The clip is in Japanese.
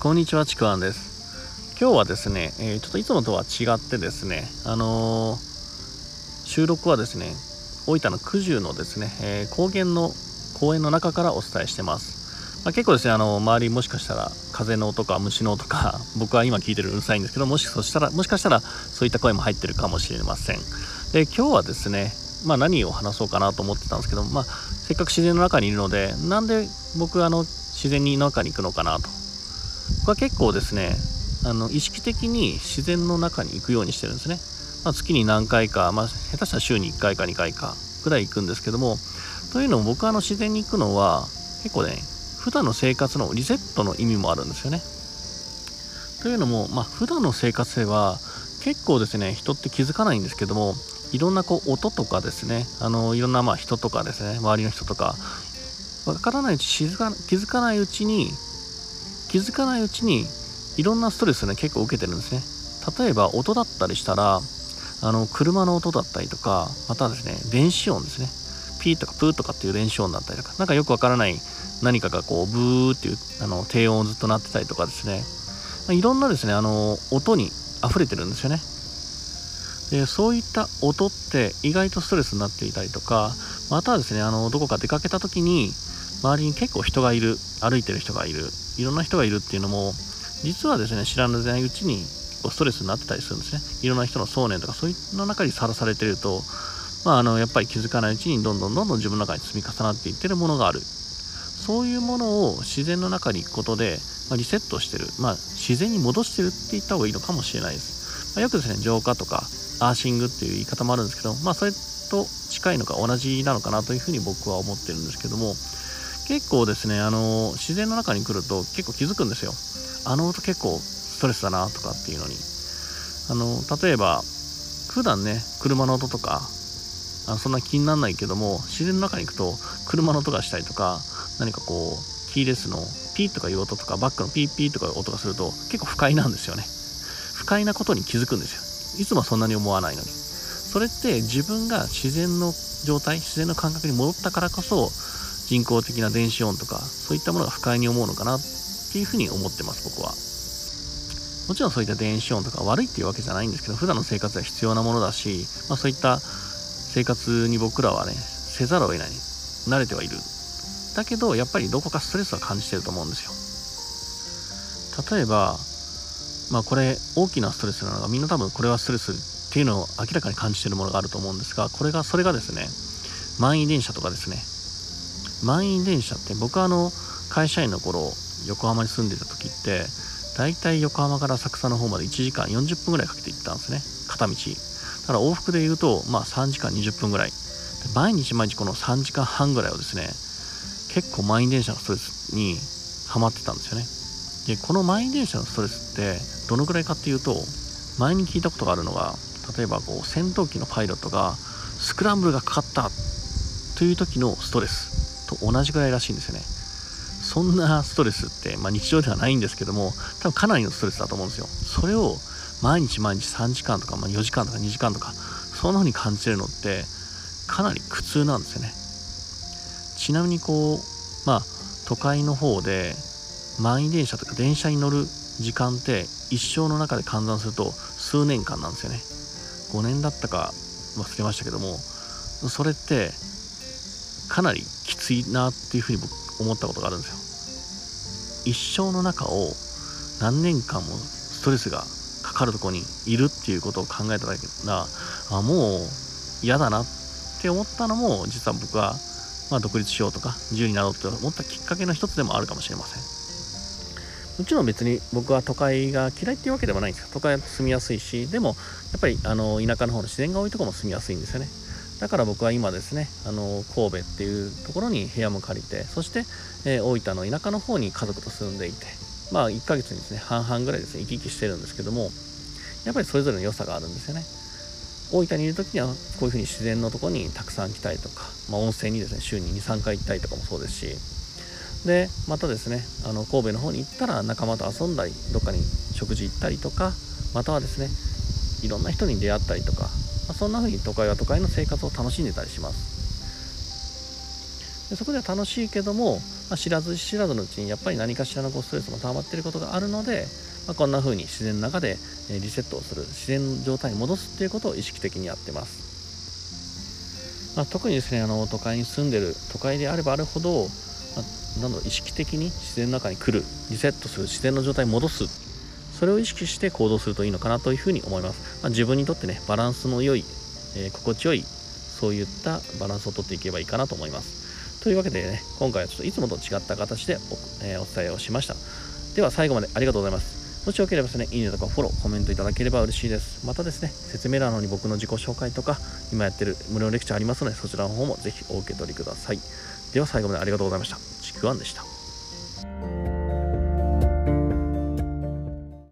こんにちはちくわんです。今日はですね、えー、ちょっといつもとは違ってですねあのー、収録はですね大分の九十のですね、えー、高原の公園の中からお伝えしてます。まあ、結構ですねあの周りもしかしたら風の音か虫の音か 僕は今聞いてるうるさいんですけどもしそしたらもしかしたらそういった声も入ってるかもしれません。で今日はですねまあ、何を話そうかなと思ってたんですけど、まあ、せっかく自然の中にいるのでなんで僕あの自然に中に行くのかなと僕は結構ですねあの意識的に自然の中に行くようにしてるんですね、まあ、月に何回か、まあ、下手したら週に1回か2回かぐらい行くんですけどもというのも僕はあの自然に行くのは結構ね普段の生活のリセットの意味もあるんですよね。というのも、まあ、普段の生活では結構ですね人って気づかないんですけどもいろんなこう音とかですねあのいろんなまあ人とかですね周りの人とかわからないうち気づかないうちに気づかないうちにいろんなストレスね結構受けてるんですね。例えば音だったりしたらあの車の音だったりとかまたはですね電子音ですね。ピーとかプーとかっていう電子音だったりとか何かよくわからない何かがこうブーっていうあの低音をずっと鳴ってたりとかですね。いろんなですねあの音に溢れてるんですよね。でそういった音って意外とストレスになっていたりとかまたはですねあのどこか出かけた時に周りに結構人がいる歩いてる人がいるいろんな人がいるっていうのも実はですね知らぬうちにストレスになってたりするんですね。いろんな人の想念とかそういうの中にさらされてるとまあ、あのやっぱり気づかないうちにどんどんどんどん自分の中に積み重なっていってるものがある。そういうものを自然の中に行くことで、まあ、リセットしてる、まあ、自然に戻してるって言った方がいいのかもしれないです、まあ、よくですね浄化とかアーシングっていう言い方もあるんですけど、まあ、それと近いのか同じなのかなというふうに僕は思ってるんですけども結構ですねあの自然の中に来ると結構気づくんですよ。あの音結構ストレスだなとかっていうのに。あの例えば普段ね車の音とかあそんな気にならないけども自然の中に行くと車の音がしたりとか何かこうキーレスのピーとかいう音とかバックのピーピーとかいう音がすると結構不快なんですよね。不快なことに気づくんですよ。いつもそんなに思わないのに。それって自分が自然の状態自然の感覚に戻ったからこそ人工的な電子音とかそういったものが不快に思うのかなっていうふうに思ってます僕は。もちろんそういった電子音とか悪いっていうわけじゃないんですけど普段の生活は必要なものだし、まあ、そういった生活に僕らはねせざるを得ない慣れてはいる。だけどやっぱりどこかストレスは感じてると思うんですよ。例えばまあこれ大きなストレスなのがみんな多分これはストレスっていうのを明らかに感じてるものがあると思うんですがこれがそれがですね満員電車とかですね満員電車って僕はあの会社員の頃横浜に住んでた時って大体横浜から浅草の方まで1時間40分ぐらいかけて行ったんですね。片道。ただ往復で言うとまあ3時間20分ぐらい。毎日毎日この3時間半ぐらいをですね結構満員電車のストレスにハマってたんですよね。でこの満員電車のストレスってどのぐらいかっていうと前に聞いたことがあるのが例えばこう戦闘機のパイロットがスクランブルがかかったという時のストレス。と同じぐらいらしいんですよね。そんなストレスって、まあ、日常ではないんですけども多分かなりのストレスだと思うんですよ。それを毎日毎日3時間とか、まあ、4時間とか2時間とかそんな風に感じてるのってかなり苦痛なんですよね。ちなみにこうまあ都会の方で満員電車とか電車に乗る時間って一生の中で換算すると数年間なんですよね。5年だったか忘れましたけどもそれってかなりいなっていうふうに僕思ったことがあるんですよ。一生の中を何年間もストレスがかかるとこにいるっていうことを考えただけなあもう嫌だなって思ったのも実は僕は、まあ、独立しようとか自由になろうと思ったきっかけの一つでもあるかもしれません。もちろん別に僕は都会が嫌いっていうわけではないんですよ。都会は住みやすいしでもやっぱりあの田舎の方の自然が多いとこも住みやすいんですよね。だから僕は今ですねあの神戸っていうところに部屋も借りてそして、えー、大分の田舎の方に家族と住んでいてまあ1ヶ月にですね半々ぐらいですね行き来してるんですけどもやっぱりそれぞれの良さがあるんですよね。大分にいる時にはこういうふうに自然のとこにたくさん来たりとか、まあ、温泉にですね週に23回行ったりとかもそうですしでまたですねあの神戸の方に行ったら仲間と遊んだりどっかに食事行ったりとかまたはですねいろんな人に出会ったりとか、あ、そんな風に都会は都会の生活を楽しんでたりします。でそこでは楽しいけどもまあ、知らず知らずのうちにやっぱり何かしらのこうストレスも溜まっていることがあるので、まあ、こんな風に自然の中でリセットをする自然の状態に戻すっていうことを意識的にやってます、まあ、特にですねあの都会に住んでる都会であればあるほど、まあ、なんだろう意識的に自然の中に来るリセットする自然の状態に戻すそれを意識して行動するといいのかなというふうに思います、まあ、自分にとってねバランスの良い、えー、心地よいそういったバランスをとっていけばいいかなと思いますというわけでね今回はちょっといつもと違った形でお,、えー、お伝えをしましたでは最後までありがとうございますもしよければですね、いいねとかフォロー、コメントいただければ嬉しいです。またですね、説明欄のに僕の自己紹介とか、今やってる無料レクチャーありますので、そちらの方もぜひお受け取りください。では最後までありがとうございました。ちくわんでした。